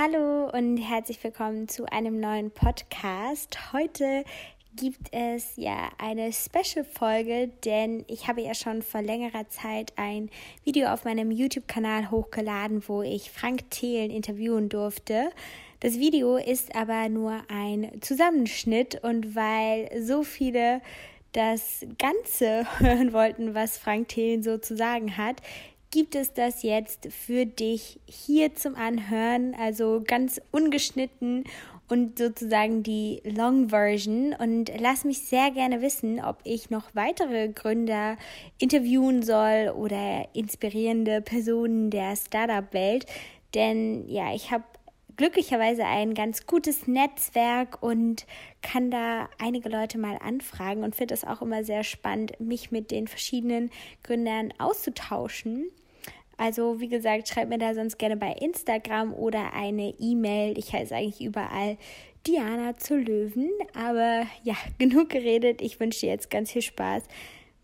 Hallo und herzlich willkommen zu einem neuen Podcast. Heute gibt es ja eine Special-Folge, denn ich habe ja schon vor längerer Zeit ein Video auf meinem YouTube-Kanal hochgeladen, wo ich Frank Thelen interviewen durfte. Das Video ist aber nur ein Zusammenschnitt und weil so viele das Ganze hören wollten, was Frank Thelen so zu sagen hat, gibt es das jetzt für dich hier zum Anhören, also ganz ungeschnitten und sozusagen die Long Version. Und lass mich sehr gerne wissen, ob ich noch weitere Gründer interviewen soll oder inspirierende Personen der Startup-Welt. Denn ja, ich habe glücklicherweise ein ganz gutes Netzwerk und kann da einige Leute mal anfragen und finde es auch immer sehr spannend, mich mit den verschiedenen Gründern auszutauschen. Also wie gesagt, schreibt mir da sonst gerne bei Instagram oder eine E-Mail. Ich heiße eigentlich überall Diana zu Löwen. Aber ja, genug geredet. Ich wünsche dir jetzt ganz viel Spaß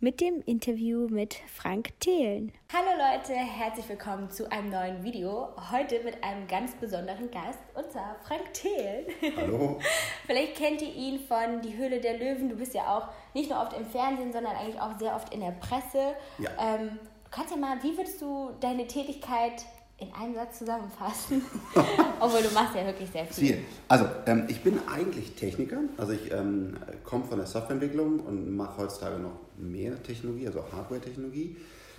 mit dem Interview mit Frank Thelen. Hallo Leute, herzlich willkommen zu einem neuen Video. Heute mit einem ganz besonderen Gast, und zwar Frank Thelen. Hallo. Vielleicht kennt ihr ihn von Die Höhle der Löwen. Du bist ja auch nicht nur oft im Fernsehen, sondern eigentlich auch sehr oft in der Presse. Ja. Ähm, kannst ja mal, wie würdest du deine Tätigkeit in einem Satz zusammenfassen? Obwohl du machst ja wirklich sehr viel. Viel. Also, ähm, ich bin eigentlich Techniker. Also, ich ähm, komme von der Softwareentwicklung und mache heutzutage noch mehr Technologie, also Hardware-Technologie.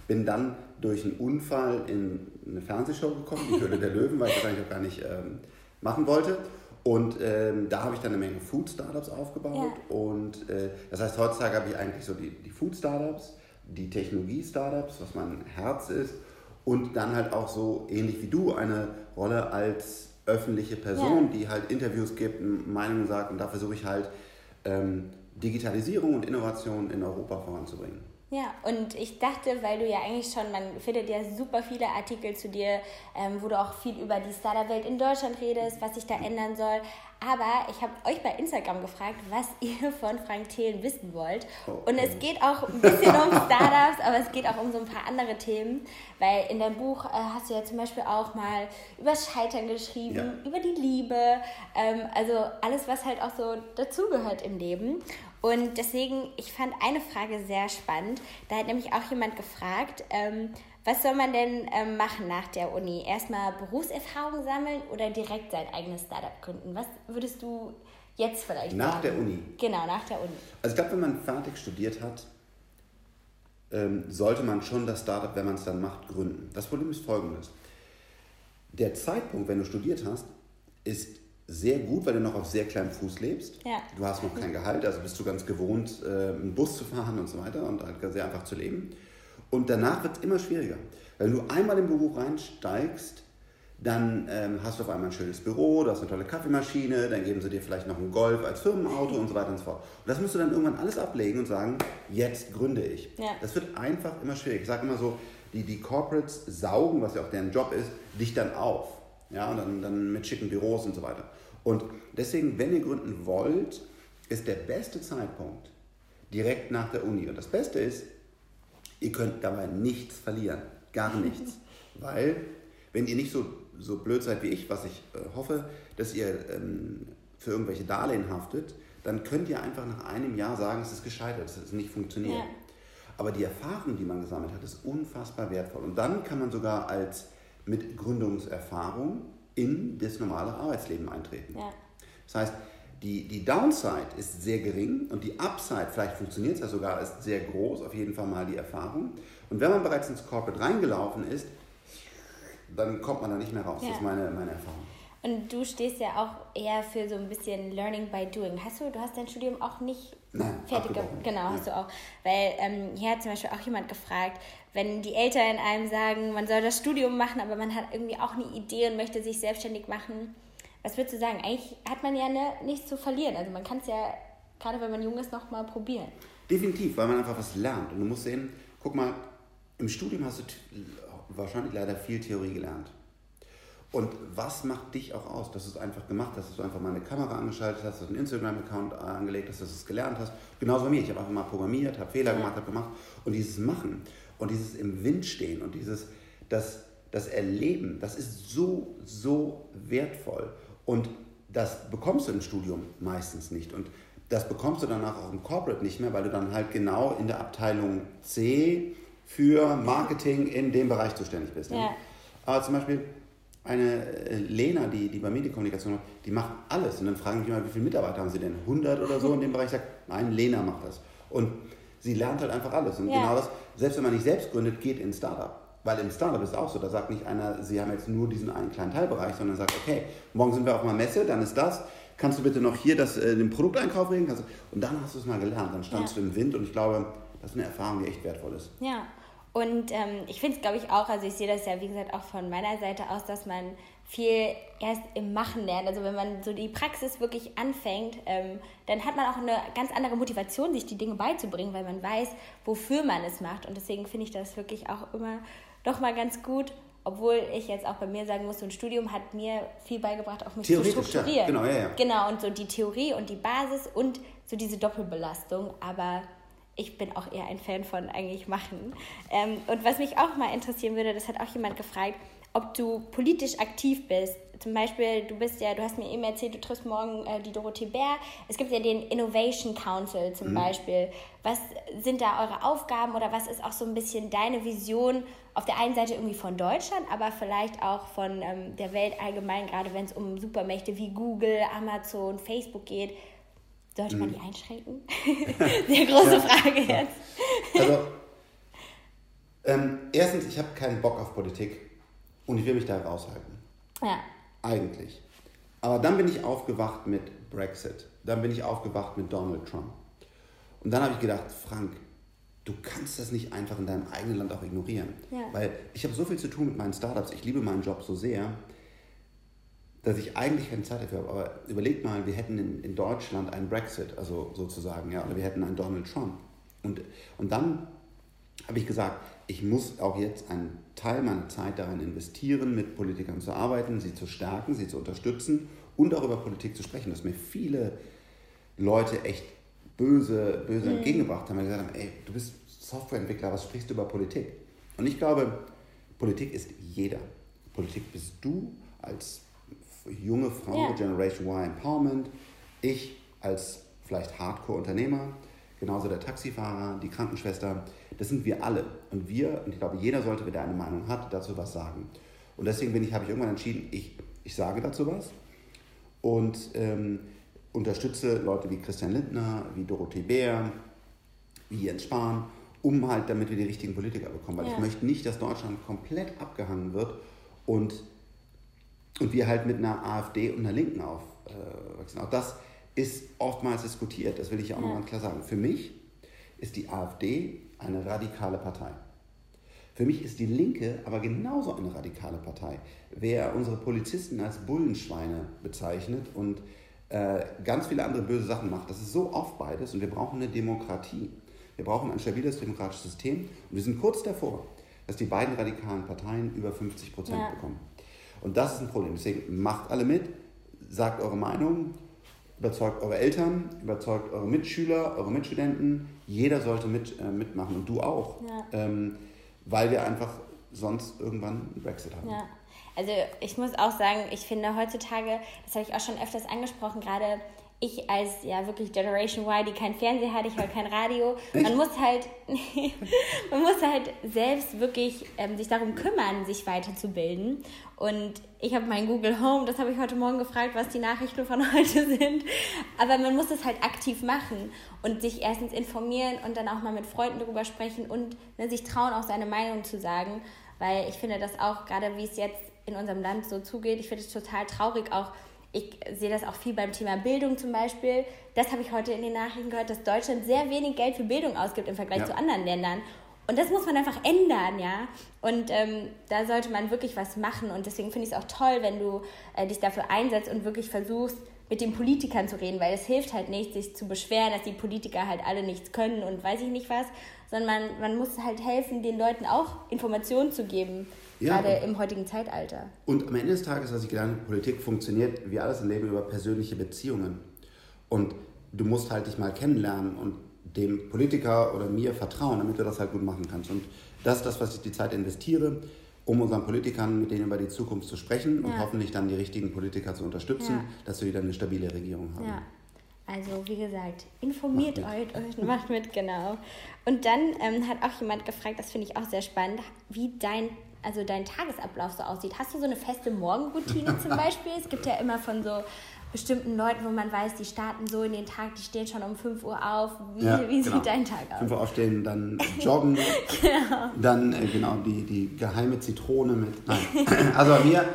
Bin dann durch einen Unfall in eine Fernsehshow gekommen, die Höhle der Löwen, weil ich das eigentlich auch gar nicht ähm, machen wollte. Und ähm, da habe ich dann eine Menge Food-Startups aufgebaut. Ja. Und äh, das heißt, heutzutage habe ich eigentlich so die, die Food-Startups, die Technologie-Startups, was mein Herz ist, und dann halt auch so ähnlich wie du eine Rolle als öffentliche Person, Ja. die halt Interviews gibt, Meinungen sagt und da versuche ich halt ähm, Digitalisierung und Innovation in Europa voranzubringen. Ja, und ich dachte, weil du ja eigentlich schon, man findet ja super viele Artikel zu dir, ähm, wo du auch viel über die Startup-Welt in Deutschland redest, was sich da ändern soll. Aber ich habe euch bei Instagram gefragt, was ihr von Frank Thelen wissen wollt. Oh, Und es oh. geht auch ein bisschen um Startups, aber es geht auch um so ein paar andere Themen. Weil in deinem Buch äh, hast du ja zum Beispiel auch mal über Scheitern geschrieben, Ja. über die Liebe, ähm, also alles, was halt auch so dazugehört im Leben. Und deswegen, ich fand eine Frage sehr spannend. Da hat nämlich auch jemand gefragt, ähm, was soll man denn ähm, machen nach der Uni? Erstmal Berufserfahrung sammeln oder direkt sein eigenes Startup gründen? Was würdest du jetzt vielleicht Nach sagen? der Uni. Genau, nach der Uni. Also ich glaube, wenn man fertig studiert hat, ähm, sollte man schon das Startup, wenn man es dann macht, gründen. Das Problem ist folgendes. Der Zeitpunkt, wenn du studiert hast, ist sehr gut, weil du noch auf sehr kleinem Fuß lebst. Ja. Du hast noch kein Gehalt, also bist du ganz gewohnt, äh, einen Bus zu fahren und so weiter und halt sehr einfach zu leben. Und danach wird es immer schwieriger. Wenn du einmal im Beruf reinsteigst, dann ähm, hast du auf einmal ein schönes Büro, du hast eine tolle Kaffeemaschine, dann geben sie dir vielleicht noch einen Golf als Firmenauto und so weiter und so fort. Und das musst du dann irgendwann alles ablegen und sagen, jetzt gründe ich. Ja. Das wird einfach immer schwierig. Ich sage immer so, die, die Corporates saugen, was ja auch deren Job ist, dich dann auf. Ja, und dann, dann mit schicken Büros und so weiter. Und deswegen, wenn ihr gründen wollt, ist der beste Zeitpunkt direkt nach der Uni. Und das Beste ist, ihr könnt dabei nichts verlieren. Gar nichts. Weil, wenn ihr nicht so, so blöd seid wie ich, was ich äh, hoffe, dass ihr ähm, für irgendwelche Darlehen haftet, dann könnt ihr einfach nach einem Jahr sagen, es ist gescheitert, es ist nicht funktioniert. Ja. Aber die Erfahrung, die man gesammelt hat, ist unfassbar wertvoll. Und dann kann man sogar als mit Gründungserfahrung in das normale Arbeitsleben eintreten. Ja. Das heißt, die, die Downside ist sehr gering und die Upside, vielleicht funktioniert es ja sogar, ist sehr groß, auf jeden Fall mal die Erfahrung. Und wenn man bereits ins Corporate reingelaufen ist, dann kommt man da nicht mehr raus. Ja. Das ist meine, meine Erfahrung. Und du stehst ja auch eher für so ein bisschen Learning by Doing. Hast du, du hast dein Studium auch nicht Nein, fertig gemacht? Genau, Ja. hast du auch. Weil ähm, hier hat zum Beispiel auch jemand gefragt, wenn die Eltern einem sagen, man soll das Studium machen, aber man hat irgendwie auch eine Idee und möchte sich selbstständig machen. Was würdest du sagen? Eigentlich hat man ja ne, nichts zu verlieren. Also man kann es ja, gerade wenn man jung ist, noch mal probieren. Definitiv, weil man einfach was lernt. Und du musst sehen, guck mal, im Studium hast du wahrscheinlich leider viel Theorie gelernt. Und was macht dich auch aus, dass du es einfach gemacht hast, dass du einfach mal eine Kamera angeschaltet hast, dass du einen Instagram-Account angelegt hast, dass du es gelernt hast. Genauso wie mir. Ich habe einfach mal programmiert, habe Fehler gemacht, habe gemacht. Und dieses Machen und dieses im Wind stehen und dieses, das, das Erleben, das ist so, so wertvoll. Und das bekommst du im Studium meistens nicht. Und das bekommst du danach auch im Corporate nicht mehr, weil du dann halt genau in der Abteilung C für Marketing in dem Bereich zuständig bist. Ja. Aber zum Beispiel eine äh, Lena, die, die bei Medienkommunikation macht, die macht alles. Und dann fragen mich immer, wie viele Mitarbeiter haben sie denn? 100 oder so in dem Bereich? Ich sage, nein, Lena macht das. Und sie lernt halt einfach alles. Und ja. genau das, selbst wenn man nicht selbst gründet, geht in Startup. Weil im Startup ist es auch so, da sagt nicht einer, sie haben jetzt nur diesen einen kleinen Teilbereich, sondern sagt, okay, morgen sind wir auf einer Messe, dann ist das. Kannst du bitte noch hier das, äh, den Produkteinkauf regeln? Und dann hast du es mal gelernt. Dann standst ja. du im Wind und ich glaube, das ist eine Erfahrung, die echt wertvoll ist. Ja. Und ähm, ich finde es, glaube ich, auch, also ich sehe das ja, wie gesagt, auch von meiner Seite aus, dass man viel erst im Machen lernt. Also wenn man so die Praxis wirklich anfängt, ähm, dann hat man auch eine ganz andere Motivation, sich die Dinge beizubringen, weil man weiß, wofür man es macht. Und deswegen finde ich das wirklich auch immer doch mal ganz gut, obwohl ich jetzt auch bei mir sagen muss, so ein Studium hat mir viel beigebracht, auch mich zu strukturieren. Ja, genau, ja, ja. Genau, und so die Theorie und die Basis und so diese Doppelbelastung. Aber ich bin auch eher ein Fan von eigentlich machen. Ähm, und was mich auch mal interessieren würde, das hat auch jemand gefragt, ob du politisch aktiv bist. Zum Beispiel, du bist ja, du hast mir eben erzählt, du triffst morgen äh, die Dorothee Bär. Es gibt ja den Innovation Council zum mhm. Beispiel. Was sind da eure Aufgaben oder was ist auch so ein bisschen deine Vision auf der einen Seite irgendwie von Deutschland, aber vielleicht auch von ähm, der Welt allgemein, gerade wenn es um Supermächte wie Google, Amazon, Facebook geht? Sollte man mhm. die einschränken? Sehr große ja. Frage jetzt. Also, ähm, erstens, ich habe keinen Bock auf Politik und ich will mich da raushalten. Ja. Eigentlich. Aber dann bin ich aufgewacht mit Brexit. Dann bin ich aufgewacht mit Donald Trump. Und dann habe ich gedacht, Frank, du kannst das nicht einfach in deinem eigenen Land auch ignorieren. Ja. Weil ich habe so viel zu tun mit meinen Startups. Ich liebe meinen Job so sehr dass ich eigentlich keine Zeit dafür habe. Aber überleg mal, wir hätten in, in Deutschland einen Brexit, also sozusagen, ja, oder wir hätten einen Donald Trump. Und, und dann habe ich gesagt, ich muss auch jetzt einen Teil meiner Zeit daran investieren, mit Politikern zu arbeiten, sie zu stärken, sie zu unterstützen und auch über Politik zu sprechen. Dass mir viele Leute echt böse, böse mhm. entgegengebracht haben, sie gesagt haben, ey, du bist Softwareentwickler, was sprichst du über Politik? Und ich glaube, Politik ist jeder. Politik bist du als junge Frau, ja. Generation Y Empowerment, ich als vielleicht Hardcore-Unternehmer, genauso der Taxifahrer, die Krankenschwester, das sind wir alle. Und wir, und ich glaube, jeder sollte, der eine Meinung hat, dazu was sagen. Und deswegen bin ich, habe ich irgendwann entschieden, ich, ich sage dazu was und ähm, unterstütze Leute wie Christian Lindner, wie Dorothee Bär, wie Jens Spahn, um halt, damit wir die richtigen Politiker bekommen. Weil ja. ich möchte nicht, dass Deutschland komplett abgehangen wird und und wir halt mit einer AfD und einer Linken aufwachsen. Auch das ist oftmals diskutiert, das will ich auch ja. nochmal klar sagen. Für mich ist die AfD eine radikale Partei. Für mich ist die Linke aber genauso eine radikale Partei. Wer unsere Polizisten als Bullenschweine bezeichnet und äh, ganz viele andere böse Sachen macht, das ist so oft beides und wir brauchen eine Demokratie. Wir brauchen ein stabiles demokratisches System und wir sind kurz davor, dass die beiden radikalen Parteien über 50 Prozent ja. bekommen. Und das ist ein Problem. Deswegen macht alle mit, sagt eure Meinung, überzeugt eure Eltern, überzeugt eure Mitschüler, eure Mitstudenten. Jeder sollte mit, äh, mitmachen und du auch. Ja. Ähm, weil wir einfach sonst irgendwann einen Brexit haben. Ja. Also ich muss auch sagen, ich finde heutzutage, das habe ich auch schon öfters angesprochen, gerade ich als ja wirklich Generation Y, die kein Fernseher hat, ich höre kein Radio, man muss halt, man muss halt selbst wirklich ähm, sich darum kümmern, sich weiterzubilden. Und ich habe mein Google Home, das habe ich heute Morgen gefragt, was die Nachrichten von heute sind. Aber man muss es halt aktiv machen und sich erstens informieren und dann auch mal mit Freunden darüber sprechen und ne, sich trauen, auch seine Meinung zu sagen. Weil ich finde das auch, gerade wie es jetzt in unserem Land so zugeht, ich finde es total traurig auch, ich sehe das auch viel beim Thema Bildung zum Beispiel. Das habe ich heute in den Nachrichten gehört, dass Deutschland sehr wenig Geld für Bildung ausgibt im Vergleich ja. zu anderen Ländern. Und das muss man einfach ändern, ja. Und ähm, da sollte man wirklich was machen. Und deswegen finde ich es auch toll, wenn du äh, dich dafür einsetzt und wirklich versuchst, mit den Politikern zu reden, weil es hilft halt nicht, sich zu beschweren, dass die Politiker halt alle nichts können und weiß ich nicht was, sondern man, man muss halt helfen, den Leuten auch Informationen zu geben, ja, gerade im heutigen Zeitalter. Und am Ende des Tages, was ich gelernt habe, Politik funktioniert wie alles im Leben über persönliche Beziehungen. Und du musst halt dich mal kennenlernen und dem Politiker oder mir vertrauen, damit du das halt gut machen kannst. Und das ist das, was ich die Zeit investiere. um unseren Politikern mit denen über die Zukunft zu sprechen und Ja. hoffentlich dann die richtigen Politiker zu unterstützen, Ja. dass wir wieder eine stabile Regierung haben. Ja. Also, wie gesagt, informiert Macht euch, euch, macht mit, genau. Und dann ähm, hat auch jemand gefragt, das finde ich auch sehr spannend, wie dein, also dein Tagesablauf so aussieht. Hast du so eine feste Morgenroutine zum Beispiel? Es gibt ja immer von so bestimmten Leuten, wo man weiß, die starten so in den Tag, die stehen schon um 5 Uhr auf. Wie, Ja, wie genau. sieht dein Tag aus? 5 Uhr aufstehen, dann joggen, dann äh, genau die, die geheime Zitrone mit. Nein. Also bei mir,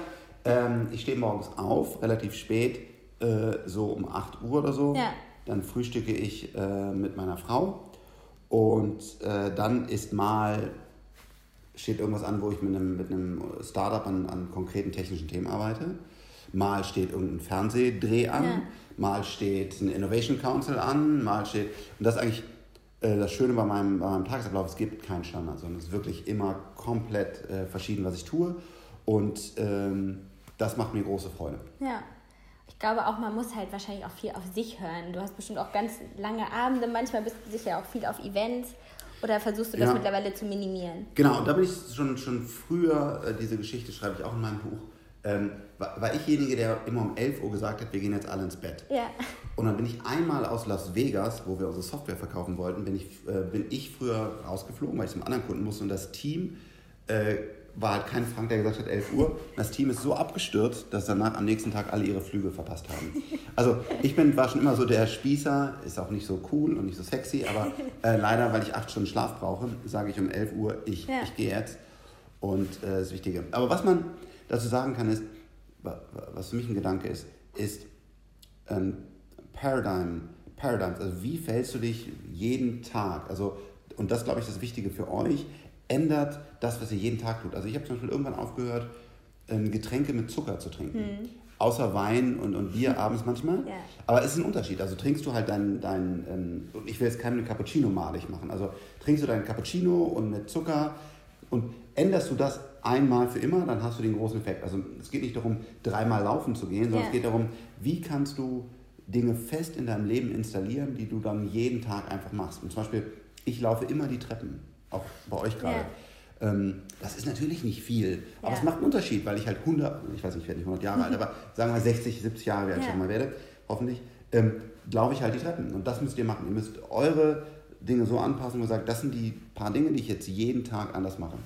ähm, ich stehe morgens auf, relativ spät, äh, so um 8 Uhr oder so. Ja. Dann frühstücke ich äh, mit meiner Frau und äh, dann ist mal steht irgendwas an, wo ich mit einem, mit einem Startup an, an konkreten technischen Themen arbeite. Mal steht irgendein Fernsehdreh an, Ja. mal steht ein Innovation Council an, mal steht. Und das ist eigentlich äh, das Schöne bei meinem, bei meinem Tagesablauf, es gibt keinen Standard, sondern es ist wirklich immer komplett äh, verschieden, was ich tue. Und ähm, das macht mir große Freude. Ja. Ich glaube auch, man muss halt wahrscheinlich auch viel auf sich hören. Du hast bestimmt auch ganz lange Abende, manchmal bist du sicher auch viel auf Events oder versuchst du das Ja. mittlerweile zu minimieren? Genau, und da bin ich schon, schon früher, äh, diese Geschichte schreibe ich auch in meinem Buch, ähm, war, war ich derjenige, der immer um 11 Uhr gesagt hat, wir gehen jetzt alle ins Bett. Ja. Und dann bin ich einmal aus Las Vegas, wo wir unsere Software verkaufen wollten, bin ich, äh, bin ich früher rausgeflogen, weil ich zum anderen Kunden musste. Und das Team äh, war halt kein Frank, der gesagt hat 11 Uhr. Das Team ist so abgestürzt, dass danach am nächsten Tag alle ihre Flüge verpasst haben. Also ich bin, war schon immer so der Spießer, ist auch nicht so cool und nicht so sexy, aber äh, leider, weil ich acht Stunden Schlaf brauche, sage ich um 11 Uhr, ich, Ja. ich gehe jetzt. Und äh, das Wichtige. Aber was man dazu sagen kann, ist, wa- wa- was für mich ein Gedanke ist, ist, ähm, Paradigm, Paradigms, also wie fällst du dich jeden Tag, also, und das glaube ich das Wichtige für euch, ändert das, was ihr jeden Tag tut. Also ich habe zum Beispiel irgendwann aufgehört, ähm, Getränke mit Zucker zu trinken. Außer Wein und, und Bier abends manchmal. Ja. Aber es ist ein Unterschied. Also trinkst du halt dein, dein ähm, ich will jetzt keinen Cappuccino malig machen. Also trinkst du deinen Cappuccino und mit Zucker und änderst du das einmal für immer, dann hast du den großen Effekt. Also es geht nicht darum, dreimal laufen zu gehen, sondern Ja. es geht darum, wie kannst du Dinge fest in deinem Leben installieren, die du dann jeden Tag einfach machst. Und zum Beispiel, ich laufe immer die Treppen, auch bei euch gerade. Ja. Ähm, das ist natürlich nicht viel, aber Ja. es macht einen Unterschied, weil ich halt 100, ich weiß nicht, ich werde nicht 100 Jahre alt, aber sagen wir 60, 70 Jahre, wie alt ich Ja. schon mal werde, hoffentlich, ähm, laufe ich halt die Treppen. Und das müsst ihr machen. Ihr müsst eure Dinge so anpassen und sagt, das sind die paar Dinge, die ich jetzt jeden Tag anders mache.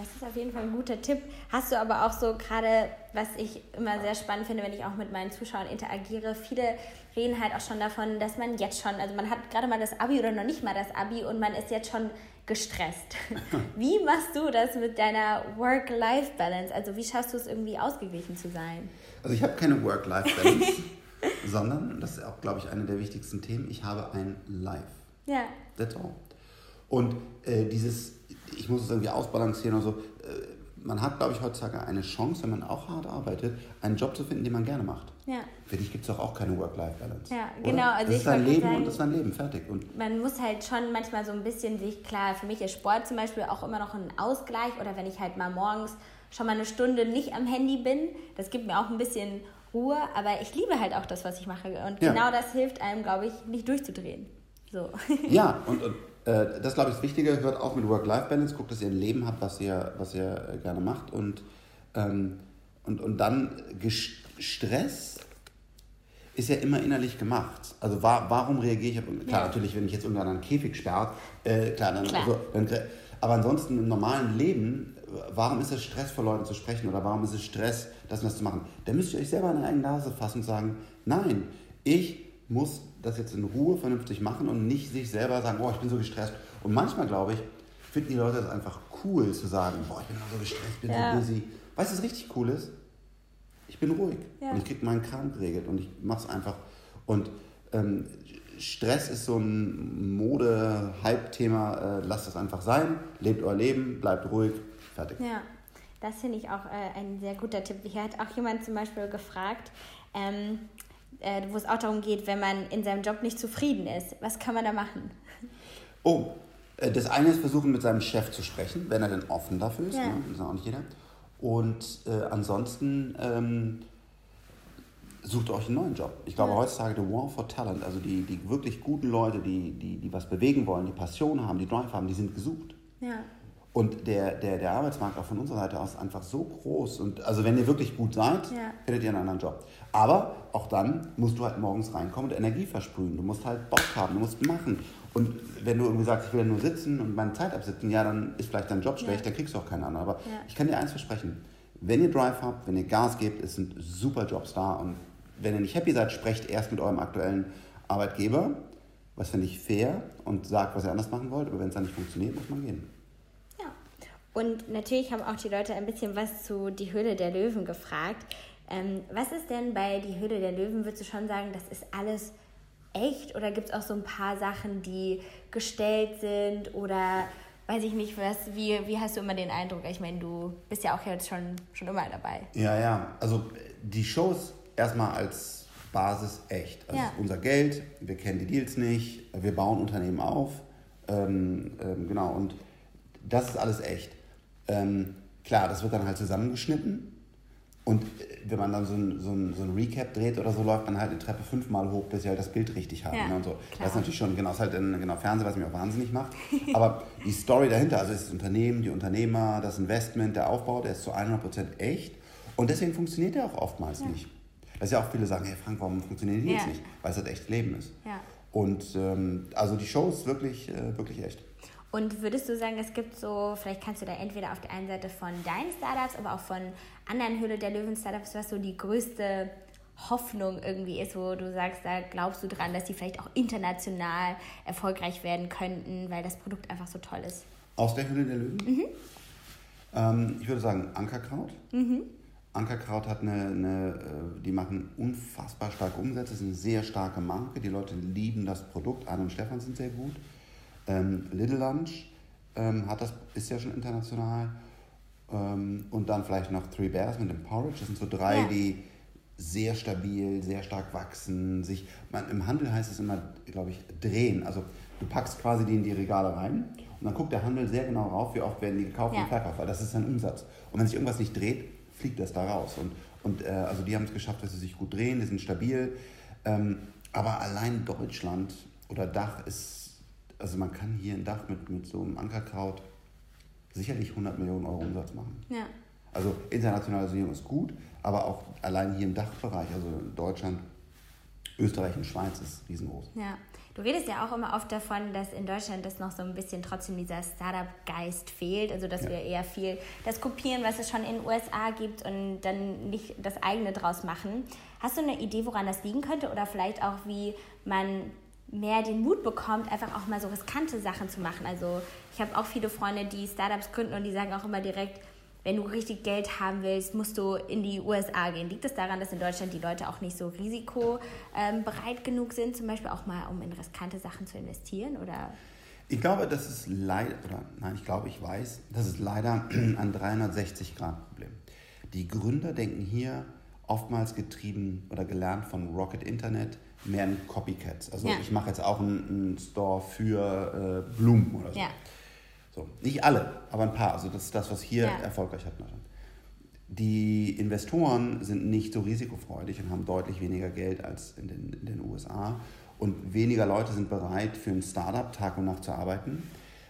Das ist auf jeden Fall ein guter Tipp. Hast du aber auch so gerade, was ich immer sehr spannend finde, wenn ich auch mit meinen Zuschauern interagiere, viele reden halt auch schon davon, dass man jetzt schon, also man hat gerade mal das Abi oder noch nicht mal das Abi und man ist jetzt schon gestresst. Wie machst du das mit deiner Work-Life-Balance? Also wie schaffst du es irgendwie ausgeglichen zu sein? Also ich habe keine Work-Life-Balance, sondern, das ist auch, glaube ich, eine der wichtigsten Themen, ich habe ein Life. Ja, That's all. Und äh, dieses, ich muss es irgendwie ausbalancieren und so, äh, man hat, glaube ich, heutzutage eine Chance, wenn man auch hart arbeitet, einen Job zu finden, den man gerne macht. ja. Für dich gibt es doch auch keine Work-Life-Balance. Ja, oder? genau, also das ich ist dein Leben sagen- und das ist dein Leben, fertig. Und man muss halt schon manchmal so ein bisschen sich, klar, für mich ist Sport zum Beispiel auch immer noch ein Ausgleich oder wenn ich halt mal morgens schon mal eine Stunde nicht am Handy bin, das gibt mir auch ein bisschen Ruhe, aber ich liebe halt auch das, was ich mache und Ja. genau das hilft einem, glaube ich, nicht durchzudrehen. So. ja, und, und äh, das glaube ich das Wichtige, hört auf mit Work-Life-Balance, guckt, dass ihr ein Leben habt, was ihr, was ihr äh, gerne macht und, ähm, und, und dann Stress ist ja immer innerlich gemacht. Also wa warum reagiere ich? auf- Klar, Ja. natürlich, wenn ich jetzt irgendwann einen Käfig sperrt, äh, klar, dann, Klar. Also, dann aber ansonsten im normalen Leben, warum ist es Stress, vor Leuten zu sprechen oder warum ist es Stress, das und das zu machen? Da müsst ihr euch selber an die eigene Nase fassen und sagen, nein, ich muss das jetzt in Ruhe vernünftig machen und nicht sich selber sagen, oh, ich bin so gestresst. Und manchmal, glaube ich, finden die Leute das einfach cool zu sagen, boah, ich bin so gestresst, ich bin Ja. so busy. Weißt du, was richtig cool ist? Ich bin ruhig Ja. und ich kriege meinen Kram geregelt und ich mache es einfach. Und ähm, Stress ist so ein Mode-Hype-Thema. Äh, lasst es einfach sein, lebt euer Leben, bleibt ruhig, fertig. Ja, das finde ich auch äh, ein sehr guter Tipp. Hier hat auch jemand zum Beispiel gefragt, ähm, äh, wo es auch darum geht, wenn man in seinem Job nicht zufrieden ist, was kann man da machen? Oh, äh, das eine ist versuchen, mit seinem Chef zu sprechen, wenn er denn offen dafür ist. Ja. Ne? Das ist auch nicht jeder. Und äh, ansonsten ähm, sucht euch einen neuen Job. Ich glaube, Ja. heutzutage the War for Talent, also die, die wirklich guten Leute, die, die, die was bewegen wollen, die Passion haben, die Drive haben, die sind gesucht. Ja, Und der, der, der Arbeitsmarkt auch von unserer Seite aus ist einfach so groß. Und also wenn ihr wirklich gut seid, ja. findet ihr einen anderen Job. Aber auch dann musst du halt morgens reinkommen und Energie versprühen. Du musst halt Bock haben, du musst machen. Und wenn du irgendwie sagst, ich will ja nur sitzen und meine Zeit absitzen, ja, dann ist vielleicht dein Job schlecht, ja. dann kriegst du auch keinen anderen. Aber ja. ich kann dir eins versprechen. Wenn ihr Drive habt, wenn ihr Gas gebt, es sind super Jobs da. Und wenn ihr nicht happy seid, sprecht erst mit eurem aktuellen Arbeitgeber. Was finde ich fair und sagt, was ihr anders machen wollt. Aber wenn es dann nicht funktioniert, muss man gehen. Und natürlich haben auch die Leute ein bisschen was zu Die Höhle der Löwen gefragt. Ähm, was ist denn bei Die Höhle der Löwen? Würdest du schon sagen, das ist alles echt? Oder gibt es auch so ein paar Sachen, die gestellt sind? Oder weiß ich nicht, was, wie, wie hast du immer den Eindruck? Ich meine, du bist ja auch jetzt schon, schon immer dabei. Ja, ja. Also die Shows erstmal als Basis echt. Also ja. unser Geld, wir kennen die Deals nicht, wir bauen Unternehmen auf. Ähm, ähm, genau, und das ist alles echt. Ähm, klar, das wird dann halt zusammengeschnitten. Und äh, wenn man dann so ein, so, ein, so ein Recap dreht oder so, läuft man halt eine Treppe fünfmal hoch, bis sie halt das Bild richtig haben. Ja, ne, und so. Das ist natürlich schon, genau, ist halt ein genau, Fernsehen, was mich auch wahnsinnig macht. Aber die Story dahinter, also ist das Unternehmen, die Unternehmer, das Investment, der Aufbau, der ist zu 100% echt. Und deswegen funktioniert der auch oftmals ja. nicht. Dass ja auch viele sagen, hey Frank, warum funktioniert die ja. jetzt nicht? Weil es halt echt Leben ist. Ja. Und ähm, also die Show ist wirklich, äh, wirklich echt. Und würdest du sagen, es gibt so, vielleicht kannst du da entweder auf der einen Seite von deinen Startups, aber auch von anderen Höhle der Löwen Startups, was so die größte Hoffnung irgendwie ist, wo du sagst, da glaubst du dran, dass die vielleicht auch international erfolgreich werden könnten, weil das Produkt einfach so toll ist? Aus der Höhle der Löwen? Mhm. Ähm, ich würde sagen Ankerkraut. Mhm. Ankerkraut hat eine, eine, äh, die machen unfassbar starke Umsätze, ist eine sehr starke Marke. Die Leute lieben das Produkt. Anne und Stefan sind sehr gut. Ähm, Little Lunch ähm, hat das, ist ja schon international. Ähm, und dann vielleicht noch Three Bears mit dem Porridge. Das sind so drei, ja. die sehr stabil, sehr stark wachsen. Sich, man, Im Handel heißt es immer, glaube ich, drehen. Also du packst quasi die in die Regale rein und dann guckt der Handel sehr genau rauf, wie oft werden die gekauft ja. und verkauft, weil das ist ein Umsatz. Und wenn sich irgendwas nicht dreht, fliegt das da raus. Und, und äh, also die haben es geschafft, dass sie sich gut drehen, die sind stabil. Ähm, aber allein Deutschland oder Dach ist also man kann hier ein Dach mit, mit so einem Ankerkraut sicherlich 100 Millionen Euro Umsatz machen. Ja. Also Internationalisierung ist gut, aber auch allein hier im Dachbereich, also Deutschland, Österreich und Schweiz ist riesengroß. Ja. Du redest ja auch immer oft davon, dass in Deutschland das noch so ein bisschen trotzdem dieser Startup-Geist fehlt. Also dass ja. wir eher viel das kopieren, was es schon in den USA gibt und dann nicht das eigene draus machen. Hast du eine Idee, woran das liegen könnte? Oder vielleicht auch, wie man mehr den Mut bekommt, einfach auch mal so riskante Sachen zu machen. Also ich habe auch viele Freunde, die Startups gründen und die sagen auch immer direkt, wenn du richtig Geld haben willst, musst du in die USA gehen. Liegt es das daran, dass in Deutschland die Leute auch nicht so risikobereit ähm, genug sind, zum Beispiel auch mal, um in riskante Sachen zu investieren? Oder? Ich glaube, das ist leider, oder nein, ich glaube, ich weiß, das ist leider ein 360-Grad-Problem. Die Gründer denken hier oftmals getrieben oder gelernt von Rocket Internet, mehr ein Copycat. Also ja. ich mache jetzt auch einen, einen Store für äh, Blumen oder so. Ja. so. Nicht alle, aber ein paar. Also das ist das, was hier ja. erfolgreich hat. Die Investoren sind nicht so risikofreudig und haben deutlich weniger Geld als in den, in den USA. Und weniger Leute sind bereit, für ein Startup Tag und Nacht zu arbeiten,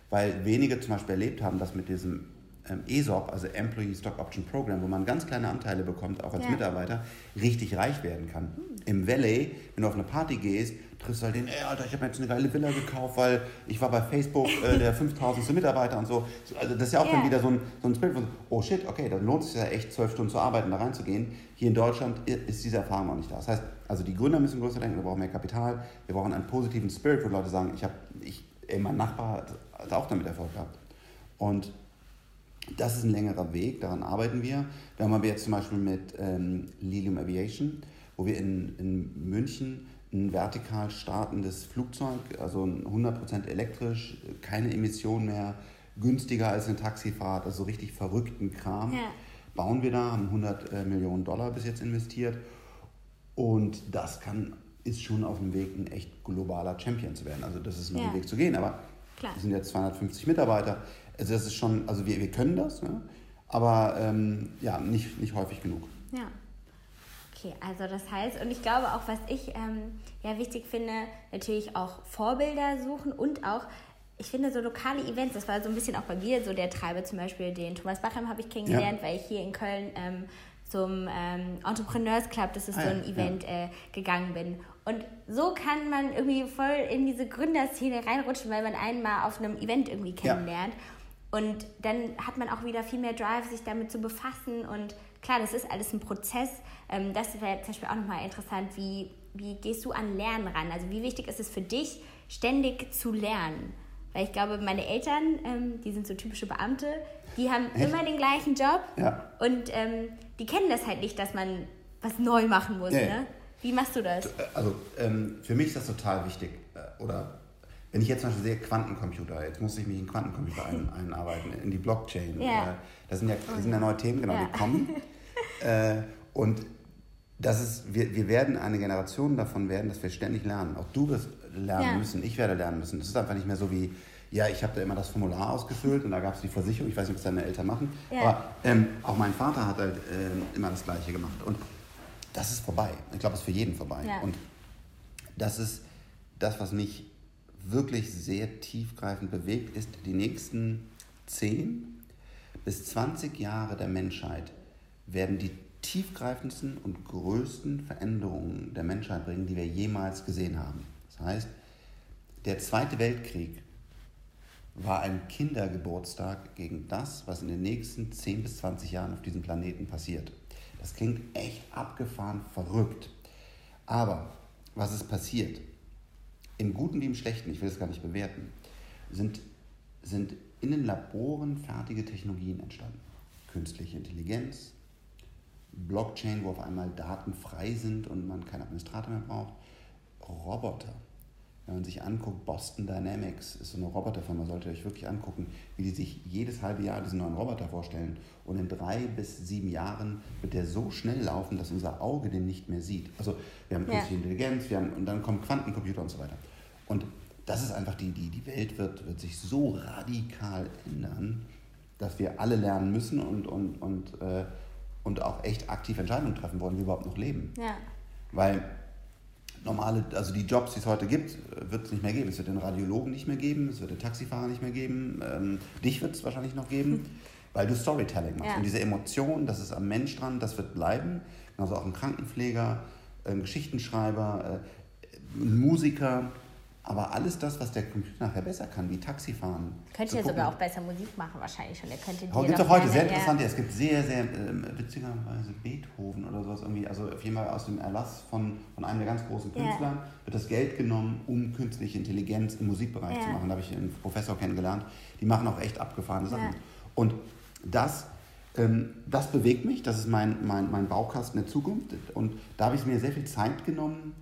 weil wenige zum Beispiel erlebt haben, dass mit diesem ähm, ESOP, also Employee Stock Option Program, wo man ganz kleine Anteile bekommt, auch als ja. Mitarbeiter, richtig reich werden kann. Mhm. Im Valley, wenn du auf eine Party gehst, triffst du halt den, ey, Alter, ich habe mir jetzt eine geile Villa gekauft, weil ich war bei Facebook äh, der 5000. Mitarbeiter und so. Also das ist ja auch yeah. dann wieder so ein, so ein Spirit von, oh shit, okay, dann lohnt es sich ja echt, zwölf Stunden zu arbeiten, da reinzugehen. Hier in Deutschland ist diese Erfahrung noch nicht da. Das heißt, also die Gründer müssen größer denken, wir brauchen mehr Kapital, wir brauchen einen positiven Spirit, wo Leute sagen, ich habe, ich, ey, mein Nachbar hat, hat auch damit Erfolg gehabt. Und das ist ein längerer Weg, daran arbeiten wir. Da haben wir jetzt zum Beispiel mit ähm, Lilium Aviation, wo wir in, in München ein vertikal startendes Flugzeug, also 100% elektrisch, keine Emissionen mehr, günstiger als eine Taxifahrt, also richtig verrückten Kram. Ja. Bauen wir da, haben 100 äh, Millionen Dollar bis jetzt investiert. Und das kann, ist schon auf dem Weg, ein echt globaler Champion zu werden. Also das ist noch ja. ein Weg zu gehen, aber Klar. wir sind jetzt 250 Mitarbeiter. Also das ist schon, also wir, wir können das, ne? aber ähm, ja, nicht, nicht häufig genug. Ja. Okay, also das heißt, und ich glaube auch, was ich ähm, ja wichtig finde, natürlich auch Vorbilder suchen und auch ich finde so lokale Events, das war so ein bisschen auch bei mir so der Treiber, zum Beispiel den Thomas Bachem habe ich kennengelernt, ja. weil ich hier in Köln ähm, zum ähm, Entrepreneurs Club, das ist ah, so ein ja, Event, ja. äh, gegangen bin. Und so kann man irgendwie voll in diese Gründerszene reinrutschen, weil man einmal auf einem Event irgendwie kennenlernt. Und dann hat man auch wieder viel mehr Drive, sich damit zu befassen. Und klar, das ist alles ein Prozess. Ähm, das wäre zum Beispiel auch nochmal interessant, wie, wie gehst du an Lernen ran? Also wie wichtig ist es für dich, ständig zu lernen? Weil ich glaube, meine Eltern, ähm, die sind so typische Beamte, die haben Echt? immer den gleichen Job ja. und ähm, die kennen das halt nicht, dass man was neu machen muss. Ja, ne? Wie machst du das? Also für mich ist das total wichtig. Äh, oder wenn ich jetzt zum Beispiel sehe Quantencomputer, jetzt muss ich mich in Quantencomputer ein, einarbeiten, in die Blockchain. Ja. Äh, das, sind ja, das sind ja neue Themen, genau, die kommen. äh, und das ist, wir, wir werden eine Generation davon werden, dass wir ständig lernen. Auch du wirst lernen ja. müssen, ich werde lernen müssen. Es ist einfach nicht mehr so wie, ja, ich habe da immer das Formular ausgefüllt und da gab es die Versicherung. Ich weiß nicht, was deine Eltern machen. Ja. Aber ähm, auch mein Vater hat halt äh, immer das Gleiche gemacht. Und das ist vorbei. Ich glaube, es ist für jeden vorbei. Ja. Und das ist das, was mich wirklich sehr tiefgreifend bewegt, ist die nächsten 10 bis 20 Jahre der Menschheit werden die tiefgreifendsten und größten Veränderungen der Menschheit bringen, die wir jemals gesehen haben. Das heißt, der Zweite Weltkrieg war ein Kindergeburtstag gegen das, was in den nächsten 10 bis 20 Jahren auf diesem Planeten passiert. Das klingt echt abgefahren, verrückt. Aber was ist passiert? Im Guten wie im Schlechten, ich will es gar nicht bewerten, sind, sind in den Laboren fertige Technologien entstanden. Künstliche Intelligenz, Blockchain, wo auf einmal Daten frei sind und man keinen Administrator mehr braucht, Roboter. Wenn man sich anguckt, Boston Dynamics ist so eine Roboterfirma, solltet ihr euch wirklich angucken, wie die sich jedes halbe Jahr diesen neuen Roboter vorstellen. Und in drei bis sieben Jahren wird der so schnell laufen, dass unser Auge den nicht mehr sieht. Also wir haben künstliche ja. Intelligenz, wir haben, und dann kommen Quantencomputer und so weiter. Und das ist einfach die, die, die Welt wird, wird sich so radikal ändern, dass wir alle lernen müssen und, und, und äh, und auch echt aktiv Entscheidungen treffen wollen, wie wir überhaupt noch leben. Ja. Weil normale, also die Jobs, die es heute gibt, wird es nicht mehr geben. Es wird den Radiologen nicht mehr geben, es wird den Taxifahrer nicht mehr geben, ähm, dich wird es wahrscheinlich noch geben, weil du Storytelling machst. Ja. Und diese Emotion, das ist am Mensch dran, das wird bleiben. Genauso auch ein Krankenpfleger, ein Geschichtenschreiber, äh, ein Musiker, aber alles das, was der Computer nachher besser kann, wie Taxifahren. Könnte ja sogar auch besser Musik machen, wahrscheinlich schon. Der könnte dir gibt es auch heute sehr interessant. Ja. Es gibt sehr, sehr äh, witzigerweise Beethoven oder sowas irgendwie. Also auf jeden Fall aus dem Erlass von, von einem der ganz großen Künstler ja. wird das Geld genommen, um künstliche Intelligenz im Musikbereich ja. zu machen. Da habe ich einen Professor kennengelernt. Die machen auch echt abgefahrene Sachen. Und das ähm, das bewegt mich, das ist mein, mein, mein Baukasten der Zukunft. Und da habe ich mir sehr viel Zeit genommen,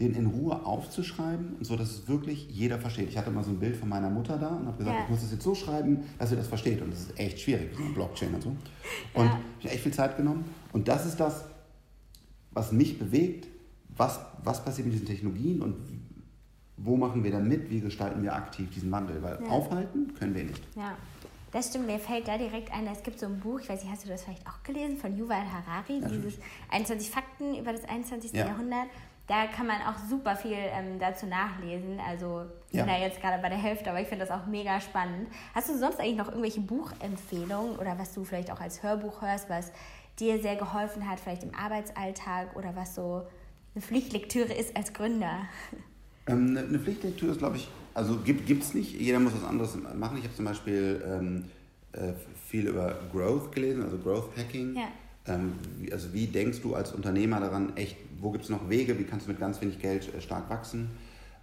den in Ruhe aufzuschreiben, so dass es wirklich jeder versteht. Ich hatte mal so ein Bild von meiner Mutter da und habe gesagt, ja. ich muss das jetzt so schreiben, dass sie das versteht. Und das ist echt schwierig, so Blockchain und so. Und ja. ich habe echt viel Zeit genommen. Und das ist das, was mich bewegt. Was, was passiert mit diesen Technologien und wo machen wir da mit? Wie gestalten wir aktiv diesen Wandel? Weil ja. aufhalten können wir nicht. Ja. Das stimmt, mir fällt da direkt ein, es gibt so ein Buch, ich weiß nicht, hast du das vielleicht auch gelesen, von Yuval Harari, ja, dieses 21 Fakten über das 21. Ja. Jahrhundert da kann man auch super viel ähm, dazu nachlesen. Also ich ja. bin da jetzt gerade bei der Hälfte, aber ich finde das auch mega spannend. Hast du sonst eigentlich noch irgendwelche Buchempfehlungen oder was du vielleicht auch als Hörbuch hörst, was dir sehr geholfen hat, vielleicht im Arbeitsalltag oder was so eine Pflichtlektüre ist als Gründer? Ähm, eine Pflichtlektüre ist, glaube ich, also gibt es nicht. Jeder muss was anderes machen. Ich habe zum Beispiel ähm, äh, viel über Growth gelesen, also Growth Hacking. Ja. Ähm, also wie denkst du als Unternehmer daran, echt, wo gibt es noch Wege, wie kannst du mit ganz wenig Geld äh, stark wachsen?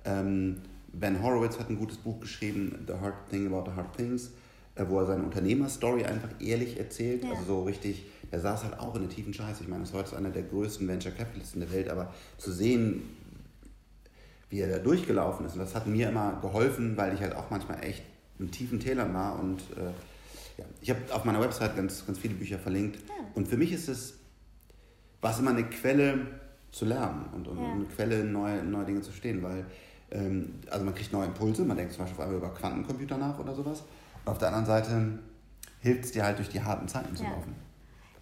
Ähm, ben Horowitz hat ein gutes Buch geschrieben, The Hard Thing About the Hard Things, äh, wo er seine Unternehmerstory einfach ehrlich erzählt. Ja. Also so richtig, er saß halt auch in der tiefen Scheiße. Ich meine, er ist heute einer der größten Venture Capitalisten der Welt, aber zu sehen, wie er da durchgelaufen ist, und das hat mir immer geholfen, weil ich halt auch manchmal echt in tiefen Tälern war und äh, ja, ich habe auf meiner Website ganz, ganz viele Bücher verlinkt. Ja. Und für mich ist es, war es immer eine Quelle zu lernen und, und ja. eine Quelle, neue, neue Dinge zu stehen, weil ähm, also man kriegt neue Impulse, man denkt zum Beispiel auf einmal über Quantencomputer nach oder sowas. Und auf der anderen Seite hilft es dir halt durch die harten Zeiten zu laufen.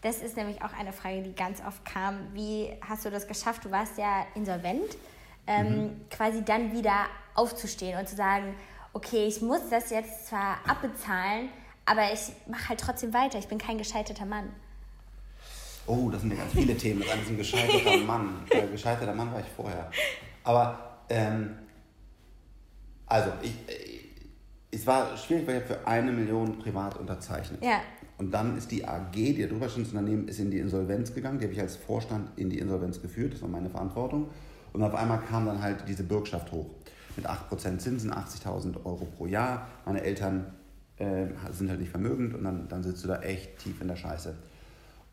Das ist nämlich auch eine Frage, die ganz oft kam. Wie hast du das geschafft? Du warst ja insolvent, ähm, mhm. quasi dann wieder aufzustehen und zu sagen, okay, ich muss das jetzt zwar abbezahlen, aber ich mache halt trotzdem weiter. Ich bin kein gescheiterter Mann. Oh, das sind ja ganz viele Themen. Das eine ist ein gescheiterter Mann. Äh, gescheiterter Mann war ich vorher. Aber, ähm, also, ich, äh, es war schwierig, weil ich habe für eine Million privat unterzeichnet. Ja. Und dann ist die AG, die Drüberstandsunternehmen, ist in die Insolvenz gegangen. Die habe ich als Vorstand in die Insolvenz geführt. Das war meine Verantwortung. Und auf einmal kam dann halt diese Bürgschaft hoch. Mit 8% Zinsen, 80.000 Euro pro Jahr. Meine Eltern äh, sind halt nicht vermögend und dann, dann sitzt du da echt tief in der Scheiße.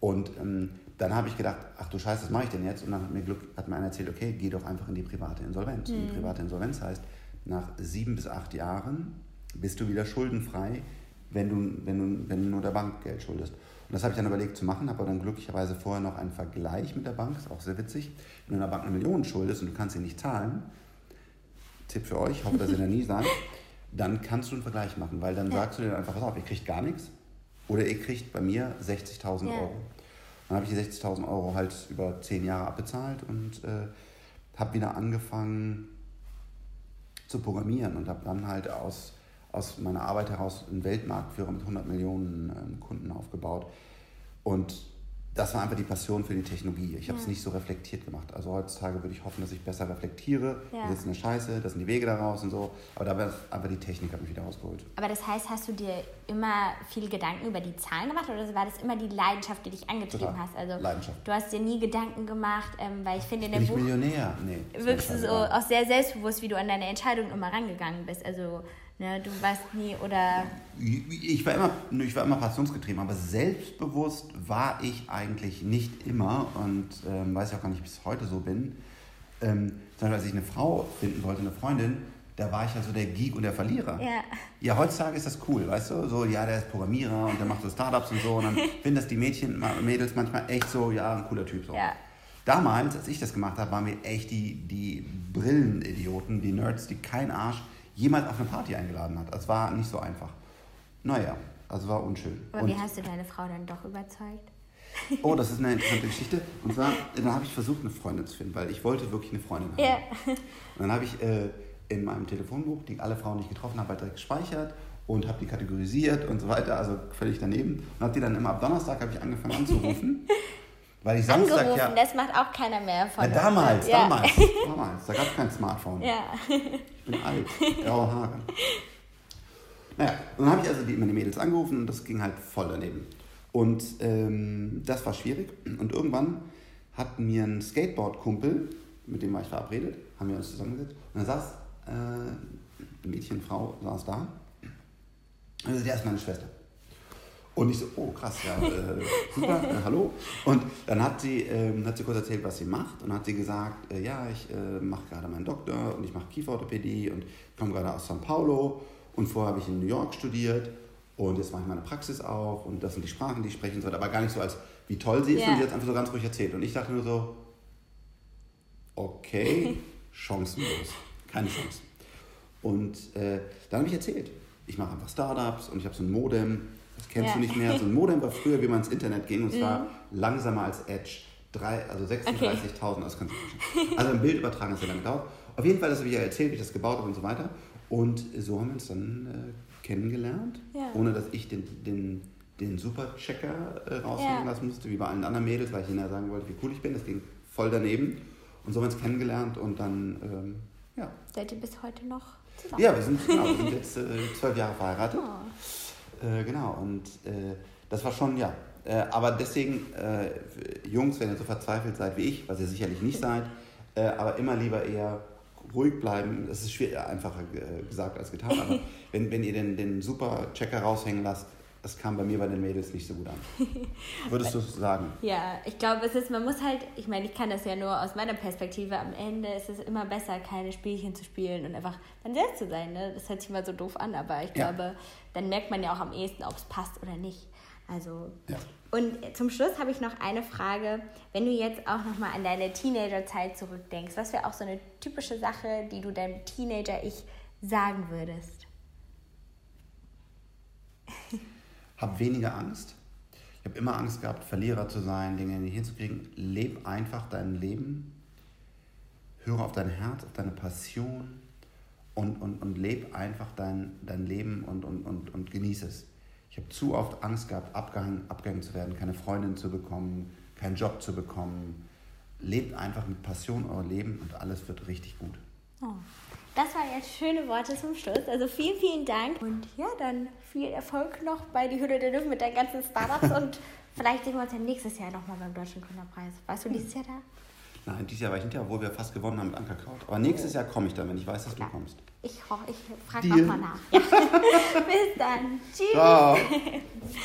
Und ähm, dann habe ich gedacht, ach du Scheiße, was mache ich denn jetzt? Und dann hat mir, Glück, hat mir einer erzählt, okay, geh doch einfach in die private Insolvenz. Mhm. Und die private Insolvenz heißt, nach sieben bis acht Jahren bist du wieder schuldenfrei, wenn du, wenn du, wenn du nur der Bank Geld schuldest. Und das habe ich dann überlegt zu machen, habe aber dann glücklicherweise vorher noch einen Vergleich mit der Bank, ist auch sehr witzig. Wenn du einer Bank eine Million schuldest und du kannst sie nicht zahlen, Tipp für euch, hoffe, dass ihr da nie seid, dann kannst du einen Vergleich machen, weil dann ja. sagst du dir einfach, pass auf, ihr kriegt gar nichts oder ihr kriegt bei mir 60.000 ja. Euro. Dann habe ich die 60.000 Euro halt über zehn Jahre abbezahlt und äh, habe wieder angefangen zu programmieren und habe dann halt aus, aus meiner Arbeit heraus einen Weltmarktführer mit 100 Millionen ähm, Kunden aufgebaut. Und das war einfach die Passion für die Technologie. Ich habe es ja. nicht so reflektiert gemacht. Also heutzutage würde ich hoffen, dass ich besser reflektiere. Ja. Das ist eine Scheiße, das sind die Wege daraus und so. Aber da war aber die Technik hat mich wieder rausgeholt. Aber das heißt, hast du dir immer viel Gedanken über die Zahlen gemacht oder war das immer die Leidenschaft, die dich angetrieben Total. hast? Also Leidenschaft. Du hast dir nie Gedanken gemacht, ähm, weil ich finde in dem Bin Buch ich Millionär? Nee. Wirkst du so auch sehr selbstbewusst, wie du an deine Entscheidung immer rangegangen bist. Also Ne, du warst nie oder. Ich war, immer, ich war immer passionsgetrieben, aber selbstbewusst war ich eigentlich nicht immer und ähm, weiß ich auch gar nicht, bis heute so bin. Ähm, sondern als ich eine Frau finden wollte, eine Freundin, da war ich ja so der Geek und der Verlierer. Ja. Ja, heutzutage ist das cool, weißt du? So, ja, der ist Programmierer und der macht so Startups und so. Und dann finden das die Mädchen, Mädels manchmal echt so, ja, ein cooler Typ. So. Ja. Damals, als ich das gemacht habe, waren wir echt die, die Brillenidioten, die Nerds, die kein Arsch jemals auf eine Party eingeladen hat. Es war nicht so einfach. Naja, also war unschön. Aber und wie hast du deine Frau dann doch überzeugt? Oh, das ist eine interessante Geschichte. Und zwar, dann habe ich versucht, eine Freundin zu finden, weil ich wollte wirklich eine Freundin haben. Yeah. Und dann habe ich äh, in meinem Telefonbuch, die alle Frauen, die ich getroffen habe, direkt gespeichert und habe die kategorisiert und so weiter, also völlig daneben. Und habe die dann immer ab Donnerstag habe ich angefangen anzurufen. Weil ich Samstag Angerufen, ja. das macht auch keiner mehr von. Ja, damals, ja. damals, damals. Da gab es kein Smartphone. Ja. Ich bin alt, graue Haare. Naja, dann habe ich also die, die Mädels angerufen und das ging halt voll daneben. Und ähm, das war schwierig. Und irgendwann hat mir ein Skateboard-Kumpel, mit dem war ich verabredet, haben wir uns zusammengesetzt. Und dann saß äh, ein Mädchen, Frau, saß da. Und also, der ist meine Schwester. Und ich so, oh krass, ja, äh, super, äh, hallo. Und dann hat sie, äh, hat sie kurz erzählt, was sie macht und hat sie gesagt, äh, ja, ich äh, mache gerade meinen Doktor und ich mache Kieferorthopädie und komme gerade aus São Paulo und vorher habe ich in New York studiert und jetzt mache ich meine Praxis auf und das sind die Sprachen, die ich spreche und so weiter. Aber gar nicht so als, wie toll sie ist, yeah. sondern sie hat einfach so ganz ruhig erzählt. Und ich dachte nur so, okay, chancenlos, keine Chance. Und äh, dann habe ich erzählt, ich mache einfach Startups und ich habe so ein Modem kennst ja. du nicht mehr. So ein Modem war früher, wie man ins Internet ging, und zwar mhm. langsamer als Edge. Drei, also 36.000, okay. das kannst du verstehen. Also ein Bild übertragen, das hat lange gedauert. Auf jeden Fall, das habe ich ja erzählt, wie ich das gebaut habe und so weiter. Und so haben wir uns dann äh, kennengelernt, ja. ohne dass ich den, den, den Superchecker äh, raushängen ja. lassen musste, wie bei allen anderen Mädels, weil ich ihnen ja sagen wollte, wie cool ich bin. Das ging voll daneben. Und so haben wir uns kennengelernt und dann, ähm, ja. Seid ihr bis heute noch zusammen? Ja, wir sind, genau, wir sind jetzt äh, zwölf Jahre verheiratet. Oh. Äh, genau, und äh, das war schon, ja. Äh, aber deswegen, äh, Jungs, wenn ihr so verzweifelt seid wie ich, was ihr sicherlich nicht seid, äh, aber immer lieber eher ruhig bleiben. Das ist schwer, einfacher gesagt als getan, aber wenn, wenn ihr den, den Super-Checker raushängen lasst, das kam bei mir bei den Mädels nicht so gut an. Würdest du sagen? Ja, ich glaube, es ist, man muss halt, ich meine, ich kann das ja nur aus meiner Perspektive, am Ende ist es immer besser, keine Spielchen zu spielen und einfach dann selbst zu sein. Ne? Das hört sich mal so doof an, aber ich ja. glaube, dann merkt man ja auch am ehesten, ob es passt oder nicht. Also, ja. und zum Schluss habe ich noch eine Frage. Wenn du jetzt auch nochmal an deine Teenagerzeit zurückdenkst, was wäre auch so eine typische Sache, die du deinem Teenager-Ich sagen würdest? Hab weniger Angst. Ich habe immer Angst gehabt, Verlierer zu sein, Dinge nicht hinzukriegen. Leb einfach dein Leben. Höre auf dein Herz, auf deine Passion und, und, und leb einfach dein, dein Leben und, und, und, und genieße es. Ich habe zu oft Angst gehabt, abgehangen, abgehängt zu werden, keine Freundin zu bekommen, keinen Job zu bekommen. Lebt einfach mit Passion euer Leben und alles wird richtig gut. Oh. Das waren jetzt schöne Worte zum Schluss. Also vielen, vielen Dank. Und ja, dann viel Erfolg noch bei die Hülle der Löwen mit deinen ganzen Startups. und vielleicht sehen wir uns ja nächstes Jahr nochmal beim Deutschen Gründerpreis. Weißt du dieses Jahr da? Nein, dieses Jahr war ich nicht da, obwohl wir fast gewonnen haben mit Ankerkraut. Aber nächstes Jahr komme ich dann, wenn ich weiß, dass du kommst. Ich, ich frage nochmal nach. Ja. Bis dann. Tschüss. Ciao.